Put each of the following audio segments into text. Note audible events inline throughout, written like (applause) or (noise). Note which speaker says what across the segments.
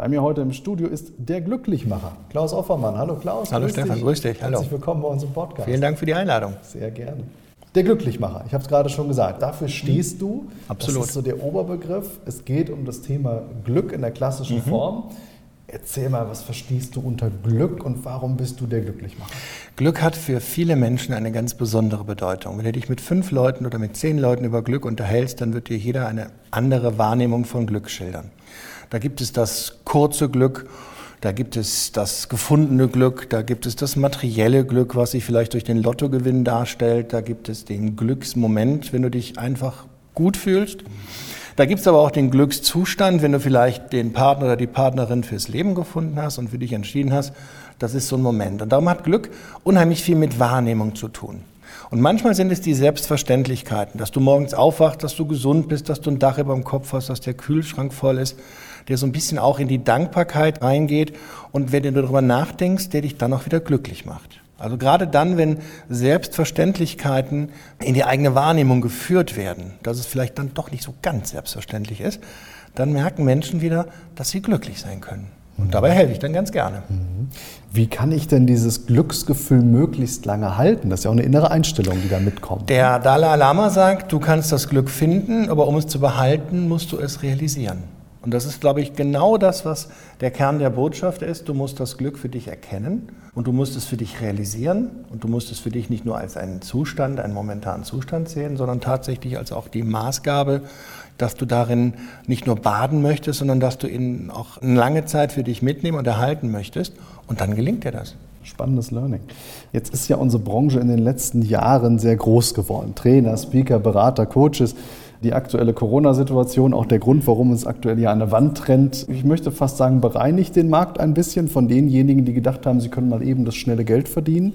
Speaker 1: Bei mir heute im Studio ist der Glücklichmacher, Klaus Offermann. Hallo Klaus.
Speaker 2: Hallo grüß Stefan, dich. grüß dich.
Speaker 1: Hallo. Herzlich willkommen bei uns im Podcast.
Speaker 2: Vielen Dank für die Einladung.
Speaker 1: Sehr gerne. Der Glücklichmacher, ich habe es gerade schon gesagt, dafür stehst du.
Speaker 2: Absolut.
Speaker 1: Das ist so der Oberbegriff. Es geht um das Thema Glück in der klassischen mhm. Form. Erzähl mal, was verstehst du unter Glück und warum bist du der Glücklichmacher?
Speaker 2: Glück hat für viele Menschen eine ganz besondere Bedeutung. Wenn du dich mit fünf Leuten oder mit zehn Leuten über Glück unterhältst, dann wird dir jeder eine andere Wahrnehmung von Glück schildern. Da gibt es das kurze Glück, da gibt es das gefundene Glück, da gibt es das materielle Glück, was sich vielleicht durch den Lottogewinn darstellt, da gibt es den Glücksmoment, wenn du dich einfach gut fühlst. Da gibt es aber auch den Glückszustand, wenn du vielleicht den Partner oder die Partnerin fürs Leben gefunden hast und für dich entschieden hast, das ist so ein Moment. Und darum hat Glück unheimlich viel mit Wahrnehmung zu tun. Und manchmal sind es die Selbstverständlichkeiten, dass du morgens aufwachst, dass du gesund bist, dass du ein Dach über dem Kopf hast, dass der Kühlschrank voll ist, der so ein bisschen auch in die Dankbarkeit reingeht und wenn du darüber nachdenkst, der dich dann auch wieder glücklich macht. Also gerade dann, wenn Selbstverständlichkeiten in die eigene Wahrnehmung geführt werden, dass es vielleicht dann doch nicht so ganz selbstverständlich ist, dann merken Menschen wieder, dass sie glücklich sein können. Und dabei helfe ich dann ganz gerne. Mhm.
Speaker 1: Wie kann ich denn dieses Glücksgefühl möglichst lange halten? Das ist ja auch eine innere Einstellung, die da mitkommt.
Speaker 2: Der Dalai Lama sagt, du kannst das Glück finden, aber um es zu behalten, musst du es realisieren. Und das ist, glaube ich, genau das, was der Kern der Botschaft ist. Du musst das Glück für dich erkennen und du musst es für dich realisieren und du musst es für dich nicht nur als einen Zustand, einen momentanen Zustand sehen, sondern tatsächlich als auch die Maßgabe, dass du darin nicht nur baden möchtest, sondern dass du ihn auch eine lange Zeit für dich mitnehmen und erhalten möchtest. Und dann gelingt dir das.
Speaker 1: Spannendes Learning. Jetzt ist ja unsere Branche in den letzten Jahren sehr groß geworden. Trainer, Speaker, Berater, Coaches die aktuelle Corona-Situation, auch der Grund, warum es aktuell hier der Wand trennt. Ich möchte fast sagen, bereinigt den Markt ein bisschen von denjenigen, die gedacht haben, sie können mal eben das schnelle Geld verdienen.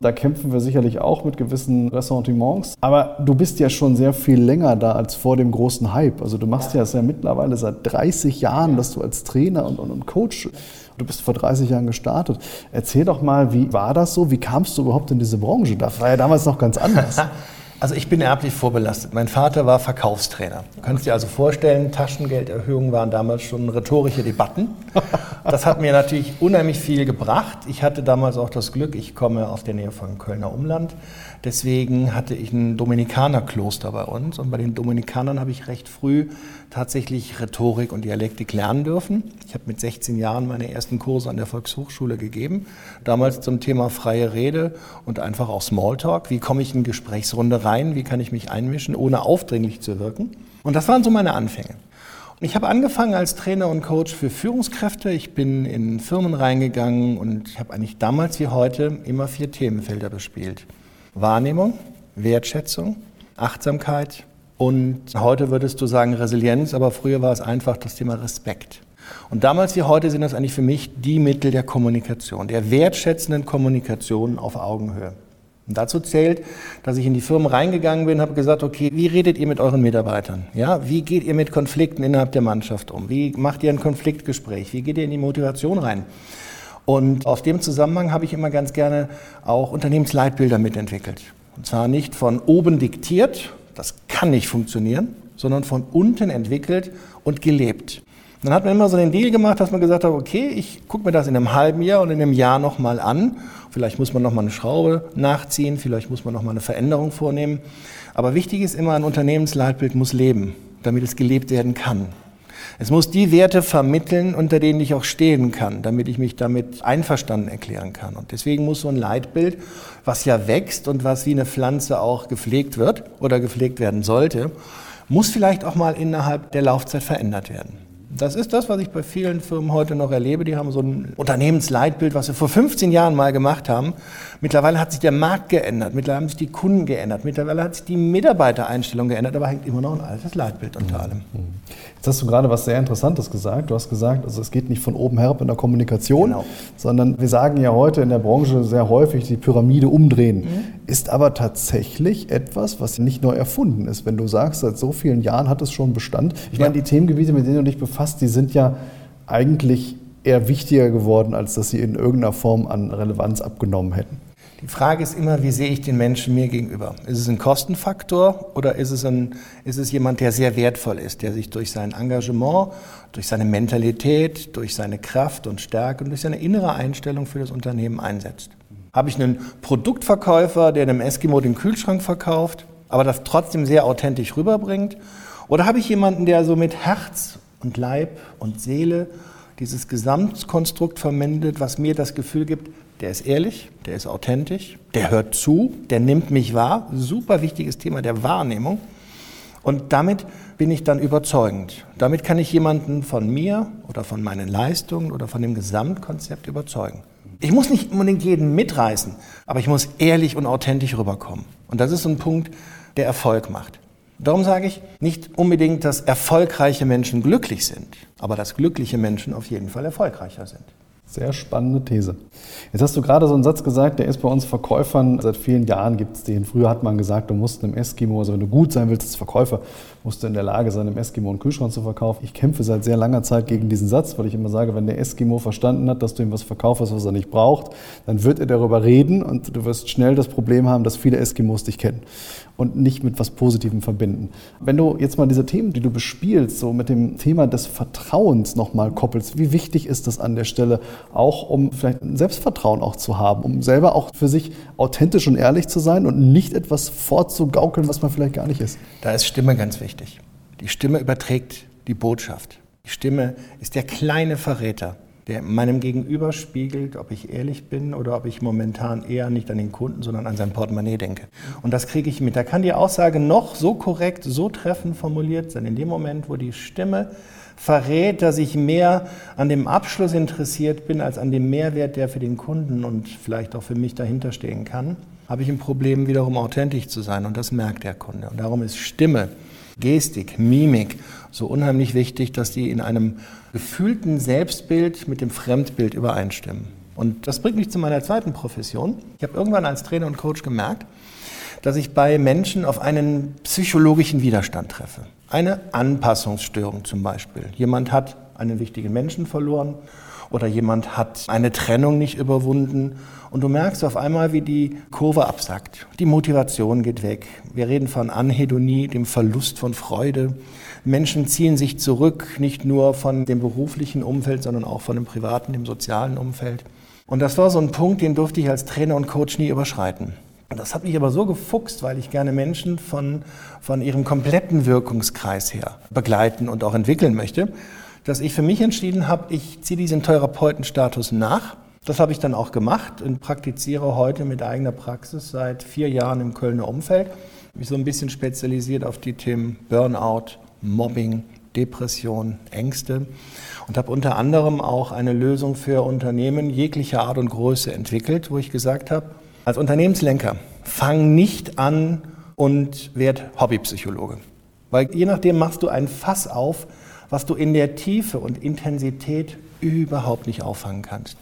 Speaker 1: Da kämpfen wir sicherlich auch mit gewissen Ressentiments. Aber du bist ja schon sehr viel länger da als vor dem großen Hype. Also du machst ja es ja mittlerweile seit 30 Jahren, dass du als Trainer und, und, und Coach, du bist vor 30 Jahren gestartet. Erzähl doch mal, wie war das so? Wie kamst du überhaupt in diese Branche? Das war ja damals noch ganz anders. (laughs)
Speaker 2: Also ich bin erblich vorbelastet. Mein Vater war Verkaufstrainer. Du kannst dir also vorstellen, Taschengelderhöhungen waren damals schon rhetorische Debatten. Das hat mir natürlich unheimlich viel gebracht. Ich hatte damals auch das Glück, ich komme aus der Nähe von Kölner Umland. Deswegen hatte ich ein Dominikanerkloster bei uns und bei den Dominikanern habe ich recht früh tatsächlich Rhetorik und Dialektik lernen dürfen. Ich habe mit 16 Jahren meine ersten Kurse an der Volkshochschule gegeben, damals zum Thema freie Rede und einfach auch Smalltalk. Wie komme ich in Gesprächsrunde rein? Wie kann ich mich einmischen, ohne aufdringlich zu wirken? Und das waren so meine Anfänge. Ich habe angefangen als Trainer und Coach für Führungskräfte. Ich bin in Firmen reingegangen und habe eigentlich damals wie heute immer vier Themenfelder bespielt. Wahrnehmung, Wertschätzung, Achtsamkeit und heute würdest du sagen Resilienz, aber früher war es einfach das Thema Respekt. Und damals wie heute sind das eigentlich für mich die Mittel der Kommunikation, der wertschätzenden Kommunikation auf Augenhöhe. Und dazu zählt, dass ich in die Firmen reingegangen bin, habe gesagt, okay, wie redet ihr mit euren Mitarbeitern? Ja, wie geht ihr mit Konflikten innerhalb der Mannschaft um? Wie macht ihr ein Konfliktgespräch? Wie geht ihr in die Motivation rein? Und aus dem Zusammenhang habe ich immer ganz gerne auch Unternehmensleitbilder mitentwickelt. Und zwar nicht von oben diktiert, das kann nicht funktionieren, sondern von unten entwickelt und gelebt. Dann hat man immer so den Deal gemacht, dass man gesagt hat, okay, ich gucke mir das in einem halben Jahr und in einem Jahr nochmal an. Vielleicht muss man nochmal eine Schraube nachziehen, vielleicht muss man nochmal eine Veränderung vornehmen. Aber wichtig ist immer, ein Unternehmensleitbild muss leben, damit es gelebt werden kann. Es muss die Werte vermitteln, unter denen ich auch stehen kann, damit ich mich damit einverstanden erklären kann. Und deswegen muss so ein Leitbild, was ja wächst und was wie eine Pflanze auch gepflegt wird oder gepflegt werden sollte, muss vielleicht auch mal innerhalb der Laufzeit verändert werden. Das ist das, was ich bei vielen Firmen heute noch erlebe. Die haben so ein Unternehmensleitbild, was sie vor 15 Jahren mal gemacht haben. Mittlerweile hat sich der Markt geändert, mittlerweile haben sich die Kunden geändert, mittlerweile hat sich die Mitarbeitereinstellung geändert, aber hängt immer noch ein altes Leitbild unter allem.
Speaker 1: Jetzt hast du gerade was sehr Interessantes gesagt. Du hast gesagt, also es geht nicht von oben herab in der Kommunikation, genau. sondern wir sagen ja heute in der Branche sehr häufig, die Pyramide umdrehen. Mhm. Ist aber tatsächlich etwas, was nicht neu erfunden ist. Wenn du sagst, seit so vielen Jahren hat es schon Bestand. Ich ja. meine, die Themengebiete, mit denen du dich befasst, die sind ja eigentlich eher wichtiger geworden, als dass sie in irgendeiner Form an Relevanz abgenommen hätten.
Speaker 2: Die Frage ist immer, wie sehe ich den Menschen mir gegenüber? Ist es ein Kostenfaktor oder ist es, ein, ist es jemand, der sehr wertvoll ist, der sich durch sein Engagement, durch seine Mentalität, durch seine Kraft und Stärke und durch seine innere Einstellung für das Unternehmen einsetzt? Habe ich einen Produktverkäufer, der einem Eskimo den Kühlschrank verkauft, aber das trotzdem sehr authentisch rüberbringt? Oder habe ich jemanden, der so mit Herz und Leib und Seele dieses Gesamtkonstrukt verwendet, was mir das Gefühl gibt, der ist ehrlich, der ist authentisch, der hört zu, der nimmt mich wahr. Super wichtiges Thema der Wahrnehmung. Und damit bin ich dann überzeugend. Damit kann ich jemanden von mir oder von meinen Leistungen oder von dem Gesamtkonzept überzeugen. Ich muss nicht unbedingt jeden mitreißen, aber ich muss ehrlich und authentisch rüberkommen. Und das ist so ein Punkt, der Erfolg macht. Darum sage ich nicht unbedingt, dass erfolgreiche Menschen glücklich sind, aber dass glückliche Menschen auf jeden Fall erfolgreicher sind.
Speaker 1: Sehr spannende These. Jetzt hast du gerade so einen Satz gesagt, der ist bei uns Verkäufern, seit vielen Jahren gibt es den. Früher hat man gesagt, du musst einem Eskimo, also wenn du gut sein willst als Verkäufer, musst du in der Lage sein, einem Eskimo einen Kühlschrank zu verkaufen. Ich kämpfe seit sehr langer Zeit gegen diesen Satz, weil ich immer sage, wenn der Eskimo verstanden hat, dass du ihm was verkaufst, was er nicht braucht, dann wird er darüber reden und du wirst schnell das Problem haben, dass viele Eskimos dich kennen und nicht mit was Positivem verbinden. Wenn du jetzt mal diese Themen, die du bespielst, so mit dem Thema des Vertrauens nochmal koppelst, wie wichtig ist das an der Stelle, auch um vielleicht ein Selbstvertrauen auch zu haben, um selber auch für sich authentisch und ehrlich zu sein und nicht etwas vorzugaukeln, was man vielleicht gar nicht ist?
Speaker 2: Da ist Stimme ganz wichtig. Die Stimme überträgt die Botschaft. Die Stimme ist der kleine Verräter der meinem Gegenüber spiegelt, ob ich ehrlich bin oder ob ich momentan eher nicht an den Kunden, sondern an sein Portemonnaie denke. Und das kriege ich mit. Da kann die Aussage noch so korrekt, so treffend formuliert sein. In dem Moment, wo die Stimme verrät, dass ich mehr an dem Abschluss interessiert bin, als an dem Mehrwert, der für den Kunden und vielleicht auch für mich dahinter stehen kann, habe ich ein Problem, wiederum authentisch zu sein. Und das merkt der Kunde. Und darum ist Stimme Gestik, Mimik so unheimlich wichtig, dass die in einem gefühlten Selbstbild mit dem Fremdbild übereinstimmen. Und das bringt mich zu meiner zweiten Profession. Ich habe irgendwann als Trainer und Coach gemerkt, dass ich bei Menschen auf einen psychologischen Widerstand treffe. Eine Anpassungsstörung zum Beispiel. Jemand hat einen wichtigen Menschen verloren oder jemand hat eine Trennung nicht überwunden und du merkst auf einmal, wie die Kurve absackt. Die Motivation geht weg. Wir reden von Anhedonie, dem Verlust von Freude. Menschen ziehen sich zurück, nicht nur von dem beruflichen Umfeld, sondern auch von dem privaten, dem sozialen Umfeld. Und das war so ein Punkt, den durfte ich als Trainer und Coach nie überschreiten. Das hat mich aber so gefuchst, weil ich gerne Menschen von, von ihrem kompletten Wirkungskreis her begleiten und auch entwickeln möchte dass ich für mich entschieden habe, ich ziehe diesen Therapeutenstatus nach. Das habe ich dann auch gemacht und praktiziere heute mit eigener Praxis seit vier Jahren im Kölner Umfeld. Mich so ein bisschen spezialisiert auf die Themen Burnout, Mobbing, Depression, Ängste und habe unter anderem auch eine Lösung für Unternehmen jeglicher Art und Größe entwickelt, wo ich gesagt habe, als Unternehmenslenker, fang nicht an und werd Hobbypsychologe. Weil je nachdem machst du ein Fass auf, was du in der Tiefe und Intensität überhaupt nicht auffangen kannst.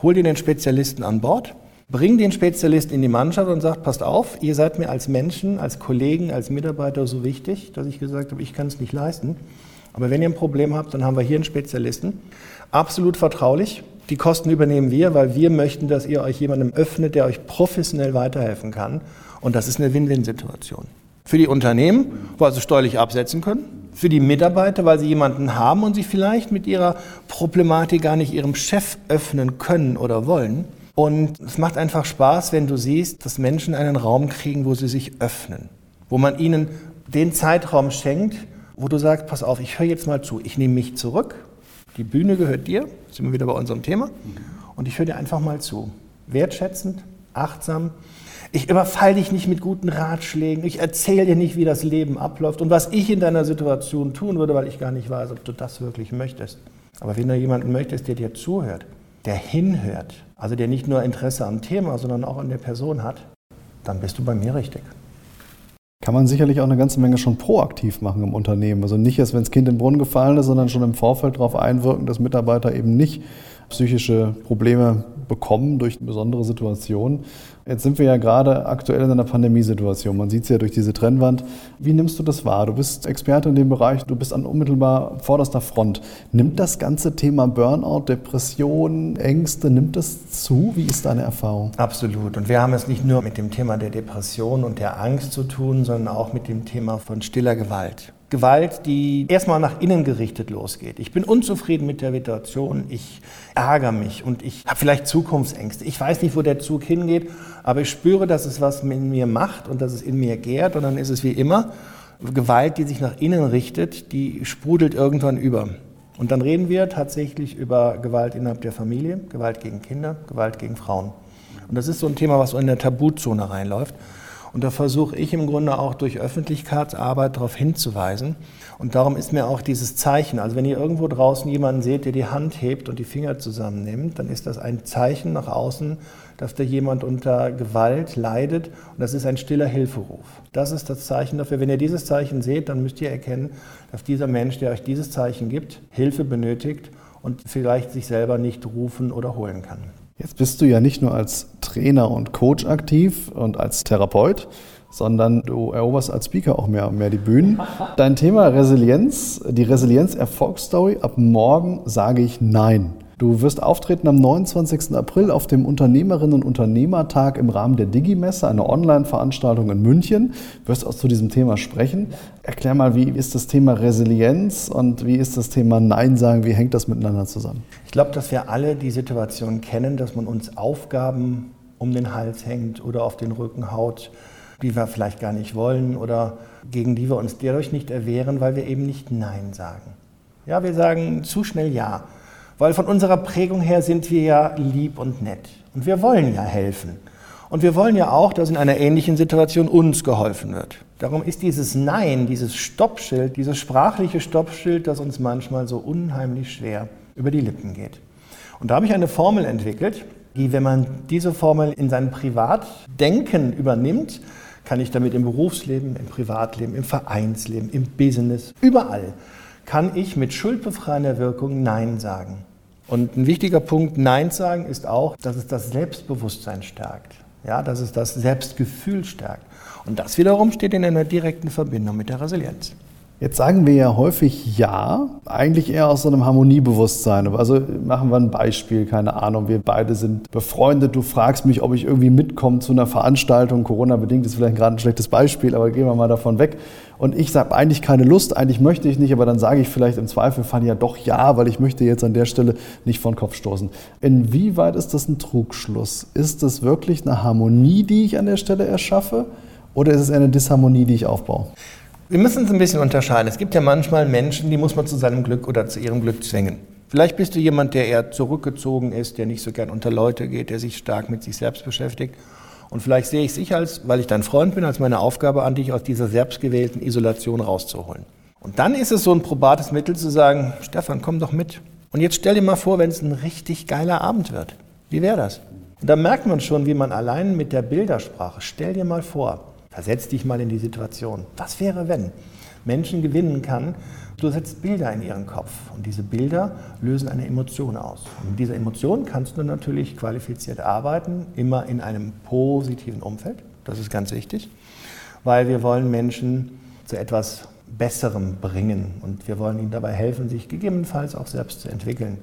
Speaker 2: Hol dir den Spezialisten an Bord, bring den Spezialisten in die Mannschaft und sag, passt auf, ihr seid mir als Menschen, als Kollegen, als Mitarbeiter so wichtig, dass ich gesagt habe, ich kann es nicht leisten. Aber wenn ihr ein Problem habt, dann haben wir hier einen Spezialisten. Absolut vertraulich. Die Kosten übernehmen wir, weil wir möchten, dass ihr euch jemandem öffnet, der euch professionell weiterhelfen kann. Und das ist eine Win-Win-Situation. Für die Unternehmen, weil sie steuerlich absetzen können. Für die Mitarbeiter, weil sie jemanden haben und sich vielleicht mit ihrer Problematik gar nicht ihrem Chef öffnen können oder wollen. Und es macht einfach Spaß, wenn du siehst, dass Menschen einen Raum kriegen, wo sie sich öffnen. Wo man ihnen den Zeitraum schenkt, wo du sagst, pass auf, ich höre jetzt mal zu, ich nehme mich zurück. Die Bühne gehört dir, sind wir wieder bei unserem Thema. Und ich höre dir einfach mal zu. Wertschätzend, achtsam, Ich überfall dich nicht mit guten Ratschlägen. Ich erzähle dir nicht, wie das Leben abläuft und was ich in deiner Situation tun würde, weil ich gar nicht weiß, ob du das wirklich möchtest. Aber wenn du jemanden möchtest, der dir zuhört, der hinhört, also der nicht nur Interesse am Thema, sondern auch an der Person hat, dann bist du bei mir richtig.
Speaker 1: Kann man sicherlich auch eine ganze Menge schon proaktiv machen im Unternehmen. Also nicht erst, wenn das Kind in den Brunnen gefallen ist, sondern schon im Vorfeld darauf einwirken, dass Mitarbeiter eben nicht psychische Probleme bekommen durch besondere Situationen. Jetzt sind wir ja gerade aktuell in einer Pandemiesituation. Man sieht es ja durch diese Trennwand. Wie nimmst du das wahr? Du bist Experte in dem Bereich, du bist an unmittelbar vorderster Front. Nimmt das ganze Thema Burnout, Depression, Ängste, nimmt das zu? Wie ist deine Erfahrung?
Speaker 2: Absolut. Und wir haben es nicht nur mit dem Thema der Depression und der Angst zu tun, sondern auch mit dem Thema von stiller Gewalt. Gewalt, die erstmal nach innen gerichtet losgeht. Ich bin unzufrieden mit der Situation, ich ärgere mich und ich habe vielleicht Zukunftsängste. Ich weiß nicht, wo der Zug hingeht, aber ich spüre, dass es was in mir macht und dass es in mir gärt und dann ist es wie immer. Gewalt, die sich nach innen richtet, die sprudelt irgendwann über. Und dann reden wir tatsächlich über Gewalt innerhalb der Familie, Gewalt gegen Kinder, Gewalt gegen Frauen. Und das ist so ein Thema, was so in der Tabuzone reinläuft. Und da versuche ich im Grunde auch durch Öffentlichkeitsarbeit darauf hinzuweisen. Und darum ist mir auch dieses Zeichen, also wenn ihr irgendwo draußen jemanden seht, der die Hand hebt und die Finger zusammennimmt, dann ist das ein Zeichen nach außen, dass da jemand unter Gewalt leidet und das ist ein stiller Hilferuf. Das ist das Zeichen dafür. Wenn ihr dieses Zeichen seht, dann müsst ihr erkennen, dass dieser Mensch, der euch dieses Zeichen gibt, Hilfe benötigt und vielleicht sich selber nicht rufen oder holen kann.
Speaker 1: Jetzt bist du ja nicht nur als Trainer und Coach aktiv und als Therapeut, sondern du eroberst als Speaker auch mehr und mehr die Bühnen. Dein Thema Resilienz, die Resilienz-Erfolgsstory, ab morgen sage ich Nein. Du wirst auftreten am 29. April auf dem Unternehmerinnen- und Unternehmertag im Rahmen der Digimesse, eine Online-Veranstaltung in München. Du wirst auch zu diesem Thema sprechen. Erklär mal, wie ist das Thema Resilienz und wie ist das Thema Nein sagen? Wie hängt das miteinander zusammen?
Speaker 2: Ich glaube, dass wir alle die Situation kennen, dass man uns Aufgaben um den Hals hängt oder auf den Rücken haut, die wir vielleicht gar nicht wollen oder gegen die wir uns dadurch nicht erwehren, weil wir eben nicht Nein sagen. Ja, wir sagen zu schnell Ja. Weil von unserer Prägung her sind wir ja lieb und nett. Und wir wollen ja helfen. Und wir wollen ja auch, dass in einer ähnlichen Situation uns geholfen wird. Darum ist dieses Nein, dieses Stoppschild, dieses sprachliche Stoppschild, das uns manchmal so unheimlich schwer über die Lippen geht. Und da habe ich eine Formel entwickelt, die, wenn man diese Formel in sein Privatdenken übernimmt, kann ich damit im Berufsleben, im Privatleben, im Vereinsleben, im Business, überall kann ich mit schuldbefreiender Wirkung Nein sagen. Und ein wichtiger Punkt, Nein sagen, ist auch, dass es das Selbstbewusstsein stärkt. Ja, dass es das Selbstgefühl stärkt. Und das wiederum steht in einer direkten Verbindung mit der Resilienz.
Speaker 1: Jetzt sagen wir ja häufig ja, eigentlich eher aus so einem Harmoniebewusstsein. Also machen wir ein Beispiel, keine Ahnung, wir beide sind befreundet, du fragst mich, ob ich irgendwie mitkomme zu einer Veranstaltung, Corona-bedingt ist vielleicht gerade ein schlechtes Beispiel, aber gehen wir mal davon weg. Und ich sage eigentlich keine Lust, eigentlich möchte ich nicht, aber dann sage ich vielleicht im Zweifelfall ja doch ja, weil ich möchte jetzt an der Stelle nicht vor den Kopf stoßen. Inwieweit ist das ein Trugschluss? Ist das wirklich eine Harmonie, die ich an der Stelle erschaffe? Oder ist es eine Disharmonie, die ich aufbaue?
Speaker 2: Wir müssen es ein bisschen unterscheiden. Es gibt ja manchmal Menschen, die muss man zu seinem Glück oder zu ihrem Glück zwingen. Vielleicht bist du jemand, der eher zurückgezogen ist, der nicht so gern unter Leute geht, der sich stark mit sich selbst beschäftigt. Und vielleicht sehe ich es ich als, weil ich dein Freund bin, als meine Aufgabe an dich, aus dieser selbstgewählten Isolation rauszuholen. Und dann ist es so ein probates Mittel zu sagen, Stefan, komm doch mit. Und jetzt stell dir mal vor, wenn es ein richtig geiler Abend wird. Wie wäre das? Und da merkt man schon, wie man allein mit der Bildersprache, stell dir mal vor, Versetz dich mal in die Situation. Was wäre, wenn Menschen gewinnen kann? Du setzt Bilder in ihren Kopf und diese Bilder lösen eine Emotion aus. Und mit dieser Emotion kannst du natürlich qualifiziert arbeiten, immer in einem positiven Umfeld. Das ist ganz wichtig, weil wir wollen Menschen zu etwas Besserem bringen und wir wollen ihnen dabei helfen, sich gegebenenfalls auch selbst zu entwickeln.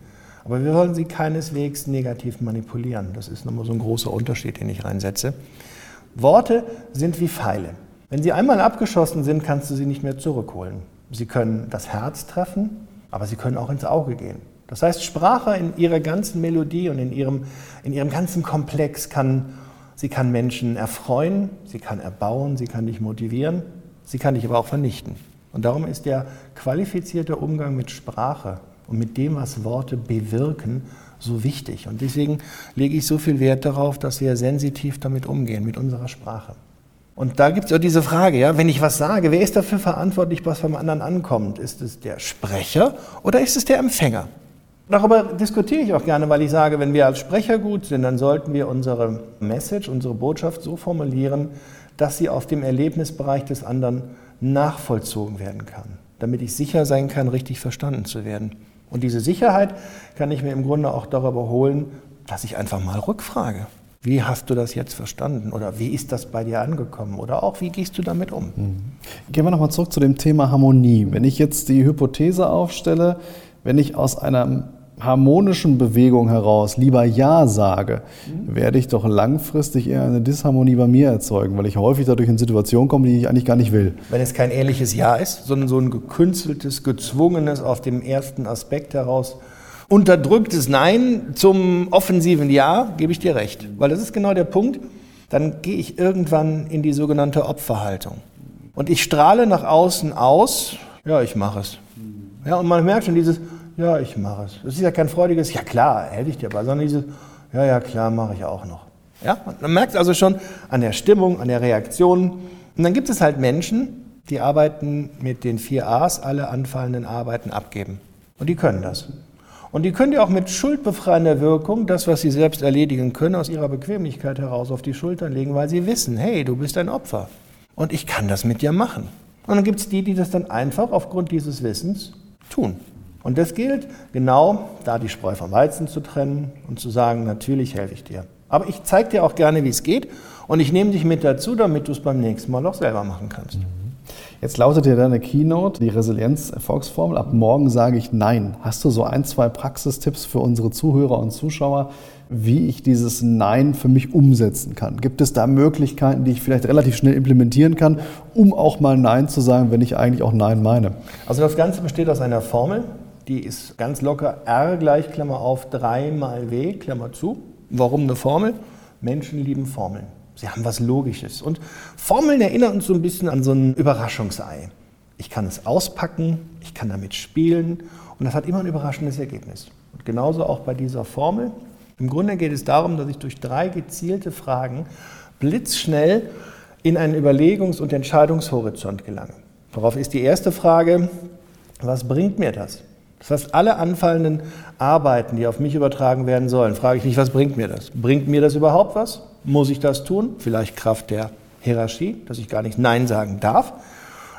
Speaker 2: Aber wir wollen sie keineswegs negativ manipulieren. Das ist nochmal so ein großer Unterschied, den ich reinsetze. Worte sind wie Pfeile. Wenn sie einmal abgeschossen sind, kannst du sie nicht mehr zurückholen. Sie können das Herz treffen, aber sie können auch ins Auge gehen. Das heißt, Sprache in ihrer ganzen Melodie und in ihrem, in ihrem ganzen Komplex kann, sie kann Menschen erfreuen, sie kann erbauen, sie kann dich motivieren, sie kann dich aber auch vernichten. Und darum ist der qualifizierte Umgang mit Sprache und mit dem, was Worte bewirken, so wichtig. Und deswegen lege ich so viel Wert darauf, dass wir sensitiv damit umgehen, mit unserer Sprache. Und da gibt es auch diese Frage, ja, wenn ich was sage, wer ist dafür verantwortlich, was beim anderen ankommt? Ist es der Sprecher oder ist es der Empfänger? Darüber diskutiere ich auch gerne, weil ich sage, wenn wir als Sprecher gut sind, dann sollten wir unsere Message, unsere Botschaft so formulieren, dass sie auf dem Erlebnisbereich des anderen nachvollzogen werden kann, damit ich sicher sein kann, richtig verstanden zu werden. Und diese Sicherheit kann ich mir im Grunde auch darüber holen, dass ich einfach mal rückfrage. Wie hast du das jetzt verstanden? Oder wie ist das bei dir angekommen? Oder auch, wie gehst du damit um? Mhm.
Speaker 1: Gehen wir nochmal zurück zu dem Thema Harmonie. Wenn ich jetzt die Hypothese aufstelle, wenn ich aus einer harmonischen Bewegung heraus lieber Ja sage, mhm. werde ich doch langfristig eher eine Disharmonie bei mir erzeugen, weil ich häufig dadurch in Situationen komme, die ich eigentlich gar nicht will.
Speaker 2: Wenn es kein ehrliches Ja ist, sondern so ein gekünsteltes, gezwungenes, aus dem ersten Aspekt heraus unterdrücktes Nein zum offensiven Ja, gebe ich dir recht. Weil das ist genau der Punkt. Dann gehe ich irgendwann in die sogenannte Opferhaltung. Und ich strahle nach außen aus, ja, ich mache es. Ja, und man merkt schon dieses, ja, ich mache es. Das ist ja kein freudiges, ja klar, hätte ich dir aber, sondern dieses, ja, ja, klar, mache ich auch noch. Ja, man merkt also schon an der Stimmung, an der Reaktion. Und dann gibt es halt Menschen, die arbeiten mit den vier A's, alle anfallenden Arbeiten abgeben. Und die können das. Und die können dir auch mit schuldbefreiender Wirkung das, was sie selbst erledigen können, aus ihrer Bequemlichkeit heraus auf die Schultern legen, weil sie wissen, hey, du bist ein Opfer. Und ich kann das mit dir machen. Und dann gibt es die, die das dann einfach aufgrund dieses Wissens tun. Und das gilt genau, da die Spreu vom Weizen zu trennen und zu sagen, natürlich helfe ich dir. Aber ich zeige dir auch gerne, wie es geht und ich nehme dich mit dazu, damit du es beim nächsten Mal auch selber machen kannst. Mhm.
Speaker 1: Jetzt lautet ja deine Keynote, die Resilienz-Erfolgsformel. Ab morgen sage ich Nein. Hast du so ein, zwei Praxistipps für unsere Zuhörer und Zuschauer, wie ich dieses Nein für mich umsetzen kann? Gibt es da Möglichkeiten, die ich vielleicht relativ schnell implementieren kann, um auch mal Nein zu sagen, wenn ich eigentlich auch Nein meine?
Speaker 2: Also das Ganze besteht aus einer Formel, die ist ganz locker R gleich, Klammer auf, 3 mal W, Klammer zu. Warum eine Formel? Menschen lieben Formeln. Sie haben was Logisches. Und Formeln erinnern uns so ein bisschen an so ein Überraschungsei. Ich kann es auspacken, ich kann damit spielen und das hat immer ein überraschendes Ergebnis. Und genauso auch bei dieser Formel. Im Grunde geht es darum, dass ich durch drei gezielte Fragen blitzschnell in einen Überlegungs- und Entscheidungshorizont gelange. Darauf ist die erste Frage, was bringt mir das? Das heißt, alle anfallenden Arbeiten, die auf mich übertragen werden sollen, frage ich mich, was bringt mir das? Bringt mir das überhaupt was? Muss ich das tun? Vielleicht Kraft der Hierarchie, dass ich gar nicht Nein sagen darf.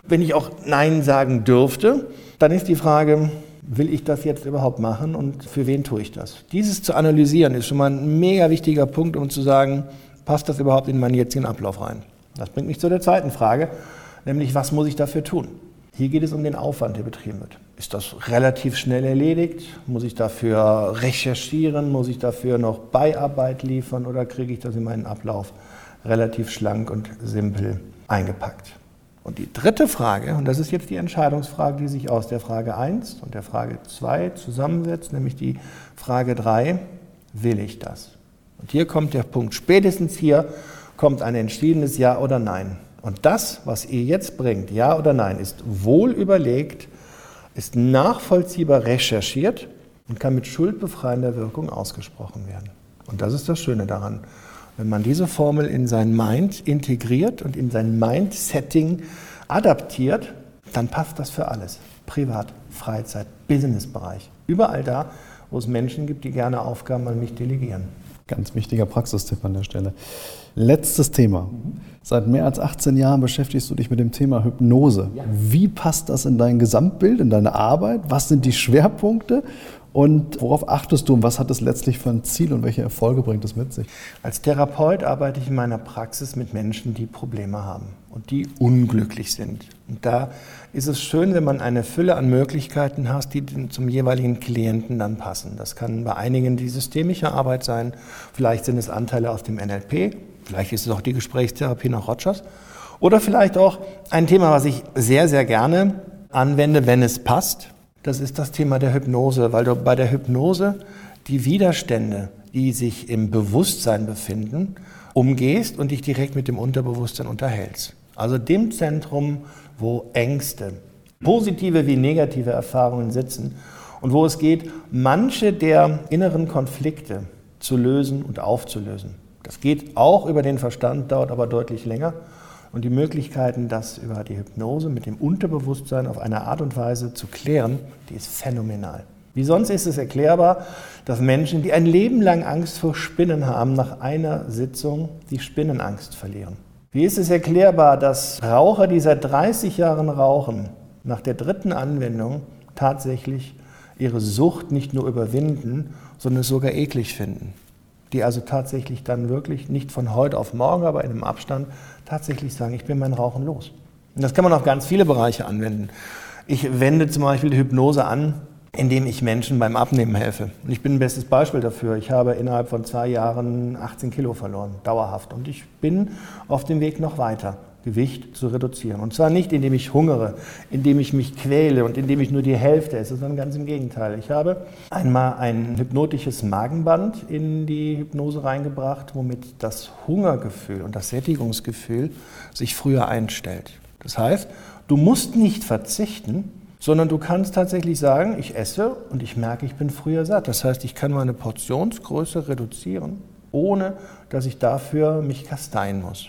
Speaker 2: Wenn ich auch Nein sagen dürfte, dann ist die Frage, will ich das jetzt überhaupt machen und für wen tue ich das? Dieses zu analysieren ist schon mal ein mega wichtiger Punkt, um zu sagen, passt das überhaupt in meinen jetzigen Ablauf rein? Das bringt mich zu der zweiten Frage, nämlich was muss ich dafür tun? Hier geht es um den Aufwand, der betrieben wird. Ist das relativ schnell erledigt? Muss ich dafür recherchieren? Muss ich dafür noch Beiarbeit liefern oder kriege ich das in meinen Ablauf relativ schlank und simpel eingepackt? Und die dritte Frage, und das ist jetzt die Entscheidungsfrage, die sich aus der Frage 1 und der Frage 2 zusammensetzt, nämlich die Frage 3, will ich das? Und hier kommt der Punkt, spätestens hier kommt ein entschiedenes Ja oder Nein. Und das, was ihr jetzt bringt, ja oder nein, ist wohl überlegt, ist nachvollziehbar recherchiert und kann mit schuldbefreiender Wirkung ausgesprochen werden. Und das ist das Schöne daran. Wenn man diese Formel in sein Mind integriert und in sein Mind-Setting adaptiert, dann passt das für alles. Privat, Freizeit, Businessbereich. Überall da, wo es Menschen gibt, die gerne Aufgaben an mich delegieren.
Speaker 1: Ganz wichtiger Praxistipp an der Stelle. Letztes Thema. Seit mehr als 18 Jahren beschäftigst du dich mit dem Thema Hypnose. Wie passt das in dein Gesamtbild, in deine Arbeit? Was sind die Schwerpunkte? Und worauf achtest du und was hat es letztlich für ein Ziel und welche Erfolge bringt es mit sich?
Speaker 2: Als Therapeut arbeite ich in meiner Praxis mit Menschen, die Probleme haben und die unglücklich sind. Und da ist es schön, wenn man eine Fülle an Möglichkeiten hat, die zum jeweiligen Klienten dann passen. Das kann bei einigen die systemische Arbeit sein, vielleicht sind es Anteile aus dem NLP, vielleicht ist es auch die Gesprächstherapie nach Rogers oder vielleicht auch ein Thema, was ich sehr, sehr gerne anwende, wenn es passt das ist das Thema der Hypnose, weil du bei der Hypnose die Widerstände, die sich im Bewusstsein befinden, umgehst und dich direkt mit dem Unterbewusstsein unterhältst. Also dem Zentrum, wo Ängste, positive wie negative Erfahrungen sitzen und wo es geht, manche der inneren Konflikte zu lösen und aufzulösen. Das geht auch über den Verstand, dauert aber deutlich länger. Und die Möglichkeiten, das über die Hypnose mit dem Unterbewusstsein auf eine Art und Weise zu klären, die ist phänomenal. Wie sonst ist es erklärbar, dass Menschen, die ein Leben lang Angst vor Spinnen haben, nach einer Sitzung die Spinnenangst verlieren. Wie ist es erklärbar, dass Raucher, die seit 30 Jahren rauchen, nach der dritten Anwendung tatsächlich ihre Sucht nicht nur überwinden, sondern es sogar eklig finden? Die also tatsächlich dann wirklich nicht von heute auf morgen, aber in einem Abstand tatsächlich sagen, ich bin mein Rauchen los. Und das kann man auf ganz viele Bereiche anwenden. Ich wende zum Beispiel die Hypnose an, indem ich Menschen beim Abnehmen helfe. Und ich bin ein bestes Beispiel dafür. Ich habe innerhalb von zwei Jahren 18 Kilo verloren, dauerhaft. Und ich bin auf dem Weg noch weiter. Gewicht zu reduzieren. Und zwar nicht, indem ich hungere, indem ich mich quäle und indem ich nur die Hälfte esse, sondern ganz im Gegenteil. Ich habe einmal ein hypnotisches Magenband in die Hypnose reingebracht, womit das Hungergefühl und das Sättigungsgefühl sich früher einstellt. Das heißt, du musst nicht verzichten, sondern du kannst tatsächlich sagen, ich esse und ich merke, ich bin früher satt. Das heißt, ich kann meine Portionsgröße reduzieren, ohne dass ich dafür mich kasteien muss.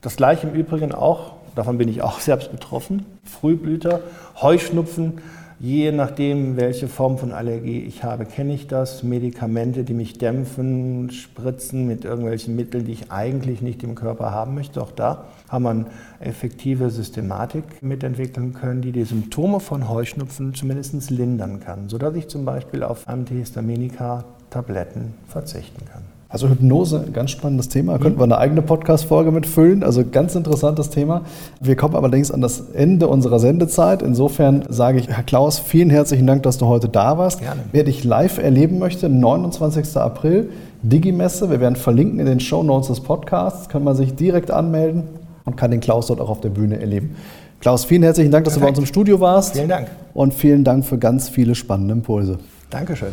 Speaker 2: Das gleiche im Übrigen auch, davon bin ich (laughs) auch selbst betroffen, Frühblüter, Heuschnupfen, je nachdem, welche Form von Allergie ich habe, kenne ich das. Medikamente, die mich dämpfen, spritzen mit irgendwelchen Mitteln, die ich eigentlich nicht im Körper haben möchte. Auch da haben wir eine effektive Systematik mitentwickeln können, die die Symptome von Heuschnupfen zumindest lindern kann, sodass ich zum Beispiel auf Antihistaminika-Tabletten verzichten kann.
Speaker 1: Also Hypnose, ganz spannendes Thema. Da könnten wir eine eigene Podcast-Folge mitfüllen. Also ganz interessantes Thema. Wir kommen allerdings an das Ende unserer Sendezeit. Insofern sage ich, Herr Klaus, vielen herzlichen Dank, dass du heute da warst. Gerne. Wer dich live erleben möchte, 29. April, Digimesse. Wir werden verlinken in den Show Notes des Podcasts. Kann man sich direkt anmelden und kann den Klaus dort auch auf der Bühne erleben. Klaus, vielen herzlichen Dank, dass Perfekt. du bei uns im Studio warst.
Speaker 2: Vielen Dank.
Speaker 1: Und vielen Dank für ganz viele spannende Impulse.
Speaker 2: Dankeschön